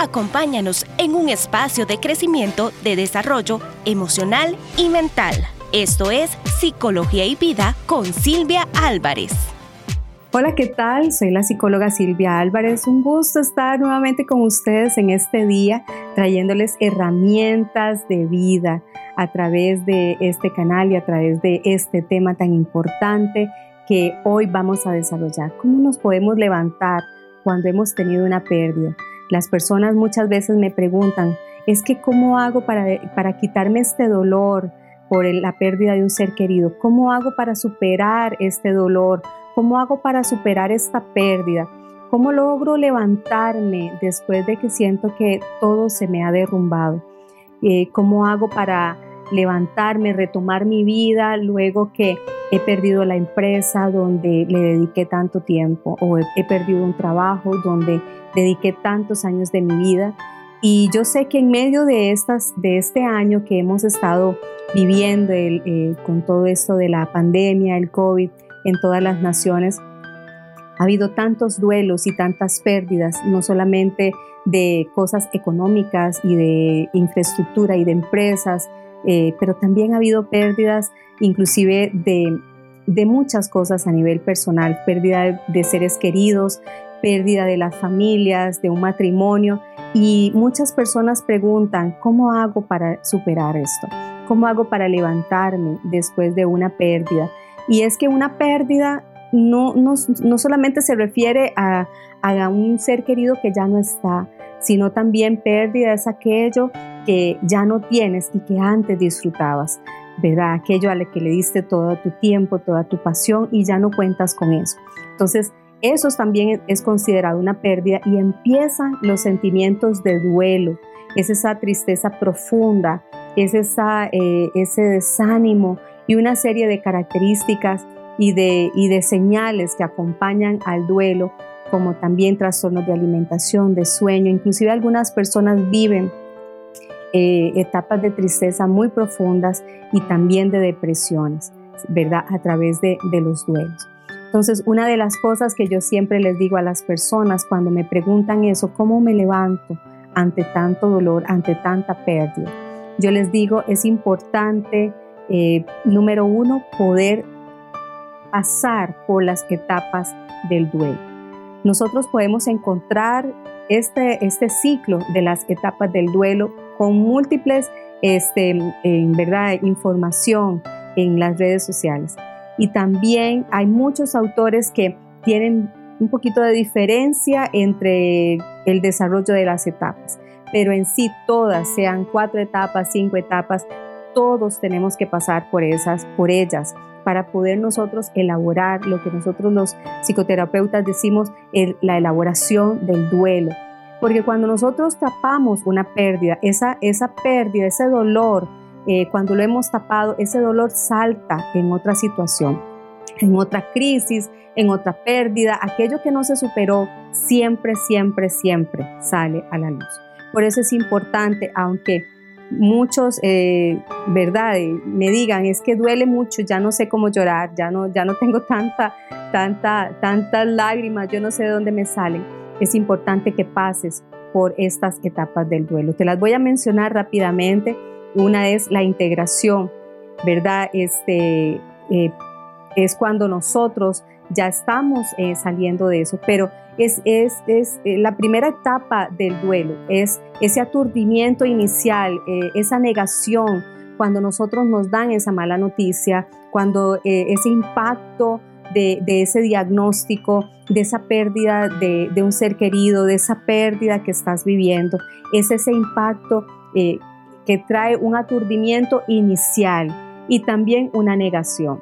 Acompáñanos en un espacio de crecimiento, de desarrollo emocional y mental. Esto es Psicología y Vida con Silvia Álvarez. Hola, ¿qué tal? Soy la psicóloga Silvia Álvarez. Un gusto estar nuevamente con ustedes en este día, trayéndoles herramientas de vida a través de este canal y a través de este tema tan importante que hoy vamos a desarrollar. ¿Cómo nos podemos levantar cuando hemos tenido una pérdida? Las personas muchas veces me preguntan, es que ¿cómo hago para, para quitarme este dolor por la pérdida de un ser querido? ¿Cómo hago para superar este dolor? ¿Cómo hago para superar esta pérdida? ¿Cómo logro levantarme después de que siento que todo se me ha derrumbado? Eh, ¿Cómo hago para levantarme, retomar mi vida luego que he perdido la empresa donde le dediqué tanto tiempo o he, perdido un trabajo donde dediqué tantos años de mi vida. Y yo sé que en medio de, estas, de este año que hemos estado viviendo el, con todo esto de la pandemia, el COVID en todas las naciones, ha habido tantos duelos y tantas pérdidas, no solamente de cosas económicas y de infraestructura y de empresas, eh, pero también ha habido pérdidas inclusive de, de muchas cosas a nivel personal, pérdida de seres queridos, pérdida de las familias, de un matrimonio. Y muchas personas preguntan, ¿cómo hago para superar esto? ¿Cómo hago para levantarme después de una pérdida? Y es que una pérdida no, no, no solamente se refiere a, a, un ser querido que ya no está, sino también pérdida es aquello que ya no tienes y que antes disfrutabas, ¿verdad? Aquello a lo que le diste todo tu tiempo, toda tu pasión y ya no cuentas con eso. Entonces, eso también es considerado una pérdida y empiezan los sentimientos de duelo, es esa tristeza profunda, es esa, eh, ese desánimo y una serie de características y de, y de señales que acompañan al duelo, como también trastornos de alimentación, de sueño, inclusive algunas personas viven eh, etapas de tristeza muy profundas y también de depresiones, ¿verdad? A través de, los duelos. Entonces, una de las cosas que yo siempre les digo a las personas cuando me preguntan eso, ¿cómo me levanto ante tanto dolor, ante tanta pérdida? Yo les digo, es importante, eh, número uno, poder pasar por las etapas del duelo. Nosotros podemos encontrar este, este ciclo de las etapas del duelo con múltiples este, en verdad, información en las redes sociales. Y también hay muchos autores que tienen un poquito de diferencia entre el desarrollo de las etapas, pero en sí todas, sean cuatro etapas, cinco etapas, todos tenemos que pasar por esas, por ellas, para poder nosotros elaborar lo que nosotros los psicoterapeutas decimos, la elaboración del duelo, porque cuando nosotros tapamos una pérdida, esa, esa pérdida, ese dolor, eh, cuando lo hemos tapado, ese dolor salta en otra situación, en otra crisis, en otra pérdida. Aquello que no se superó siempre, siempre, siempre sale a la luz. Por eso es importante, aunque muchos, eh, ¿verdad? Me digan, es que duele mucho, ya no sé cómo llorar, ya no, ya no tengo tanta, tanta, tantas lágrimas, yo no sé de dónde me salen es importante que pases por estas etapas del duelo. Te las voy a mencionar rápidamente. Una es la integración, ¿verdad? Este, eh, es cuando nosotros ya estamos eh, saliendo de eso, pero es, es, es eh, la primera etapa del duelo, es ese aturdimiento inicial, esa negación, cuando nosotros nos dan esa mala noticia, cuando ese impacto de, ese diagnóstico, de esa pérdida de, un ser querido, de esa pérdida que estás viviendo. Es ese impacto eh, que trae un aturdimiento inicial y también una negación.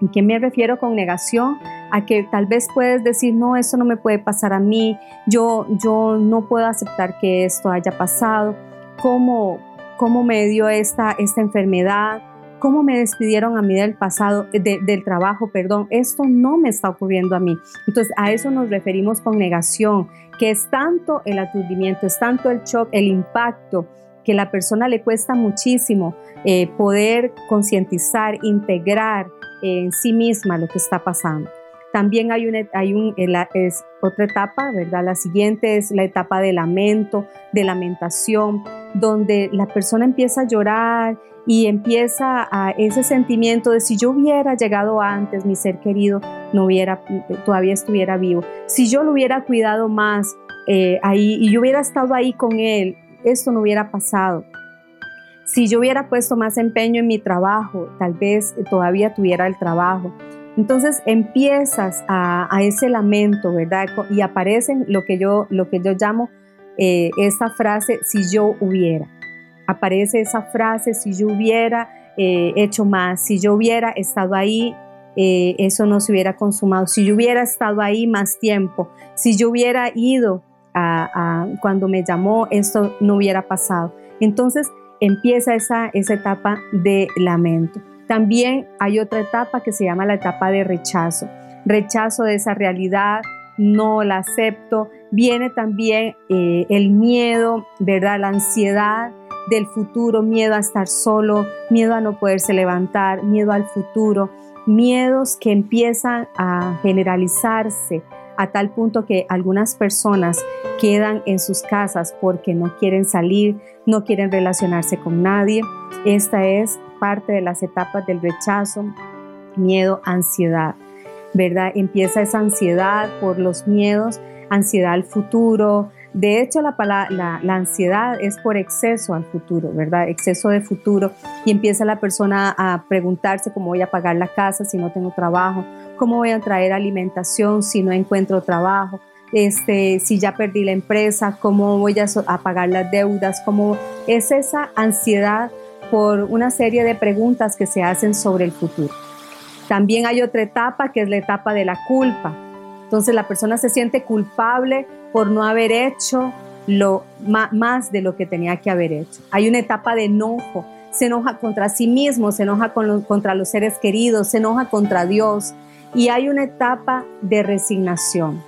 ¿En qué me refiero con negación? A que tal vez puedes decir, no, eso no me puede pasar a mí, yo, yo no puedo aceptar que esto haya pasado, ¿cómo, cómo me dio esta, esta enfermedad? Cómo me despidieron a mí del pasado, del trabajo, perdón, esto no me está ocurriendo a mí. Entonces a eso nos referimos con negación, que es tanto el aturdimiento, es tanto el shock, el impacto, que a la persona le cuesta muchísimo eh, poder concientizar, integrar en sí misma lo que está pasando. También hay, una, hay un, es otra etapa, ¿verdad? La siguiente es la etapa de lamento, de lamentación, donde la persona empieza a llorar y empieza a ese sentimiento de si yo hubiera llegado antes, mi ser querido no hubiera, todavía estuviera vivo. Si yo lo hubiera cuidado más eh, ahí y yo hubiera estado ahí con él, esto no hubiera pasado. Si yo hubiera puesto más empeño en mi trabajo, tal vez todavía tuviera el trabajo. Entonces empiezas a, ese lamento, ¿verdad? Y aparecen lo que yo, lo que yo llamo eh, esta frase, si yo hubiera. Aparece esa frase, si yo hubiera eh, hecho más, si yo hubiera estado ahí, eh, eso no se hubiera consumado. Si yo hubiera estado ahí más tiempo, si yo hubiera ido a, cuando me llamó, esto no hubiera pasado. Entonces empieza esa, esa etapa de lamento. También hay otra etapa que se llama la etapa de rechazo. Rechazo de esa realidad, no la acepto. Viene también eh, el miedo, ¿verdad? La ansiedad del futuro, miedo a estar solo, miedo a no poderse levantar, miedo al futuro, miedos que empiezan a generalizarse a tal punto que algunas personas quedan en sus casas porque no quieren salir, no quieren relacionarse con nadie. Esta es parte de las etapas del rechazo, miedo, ansiedad, ¿verdad? Empieza esa ansiedad por los miedos, ansiedad al futuro. De hecho, la, la, la ansiedad es por exceso al futuro, ¿verdad? Exceso de futuro. Y empieza la persona a preguntarse cómo voy a pagar la casa si no tengo trabajo, cómo voy a traer alimentación si no encuentro trabajo, este, si ya perdí la empresa, cómo voy a, pagar las deudas, cómo es esa ansiedad por una serie de preguntas que se hacen sobre el futuro. También hay otra etapa que es la etapa de la culpa. Entonces la persona se siente culpable por no haber hecho lo más de lo que tenía que haber hecho. Hay una etapa de enojo, se enoja contra sí mismo, se enoja contra los seres queridos, se enoja contra Dios. Y hay una etapa de resignación.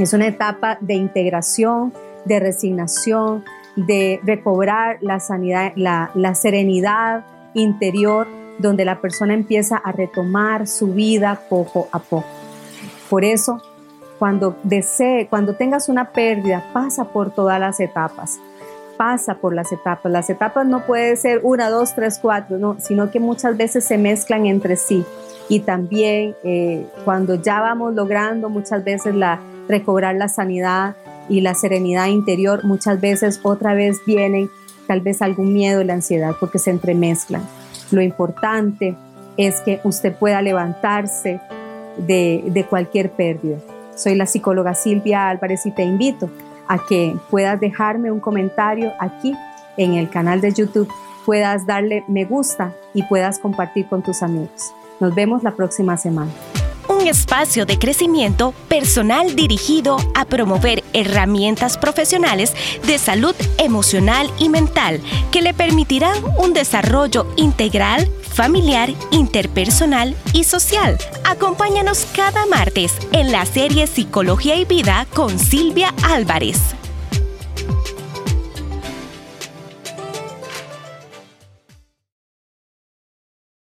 Es una etapa de integración, de resignación, de recobrar la sanidad, la, serenidad interior, donde la persona empieza a retomar su vida poco a poco. Por eso, cuando desee, cuando tengas una pérdida, pasa por todas las etapas. Pasa por las etapas. Las etapas no pueden ser una, dos, tres, cuatro, no, sino que muchas veces se mezclan entre sí. Y también eh, cuando ya vamos logrando muchas veces la, recobrar la sanidad y la serenidad interior, muchas veces otra vez vienen tal vez algún miedo la ansiedad porque se entremezclan. Lo importante es que usted pueda levantarse de, de cualquier pérdida. Soy la psicóloga Silvia Álvarez y te invito a que puedas dejarme un comentario aquí en el canal de YouTube, puedas darle me gusta y puedas compartir con tus amigos. Nos vemos la próxima semana espacio de crecimiento personal dirigido a promover herramientas profesionales de salud emocional y mental que le permitirán un desarrollo integral, familiar, interpersonal y social. Acompáñanos cada martes en la serie Psicología y Vida con Silvia Álvarez.